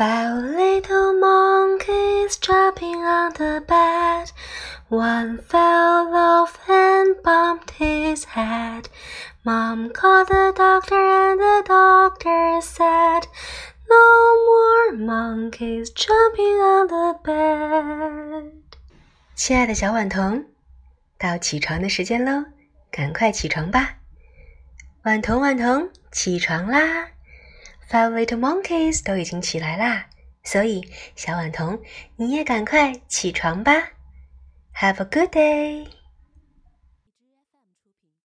Five little monkeys jumping on the bed. One fell off and bumped his head. Mom called the doctor, and the doctor said, No more monkeys jumping on the bed. 亲爱的小婉童，到起床的时间喽，赶快起床吧！婉童，婉童，起床啦 ！Five little monkeys 都已经起来啦，所以小婉童，你也赶快起床吧。Have a good day.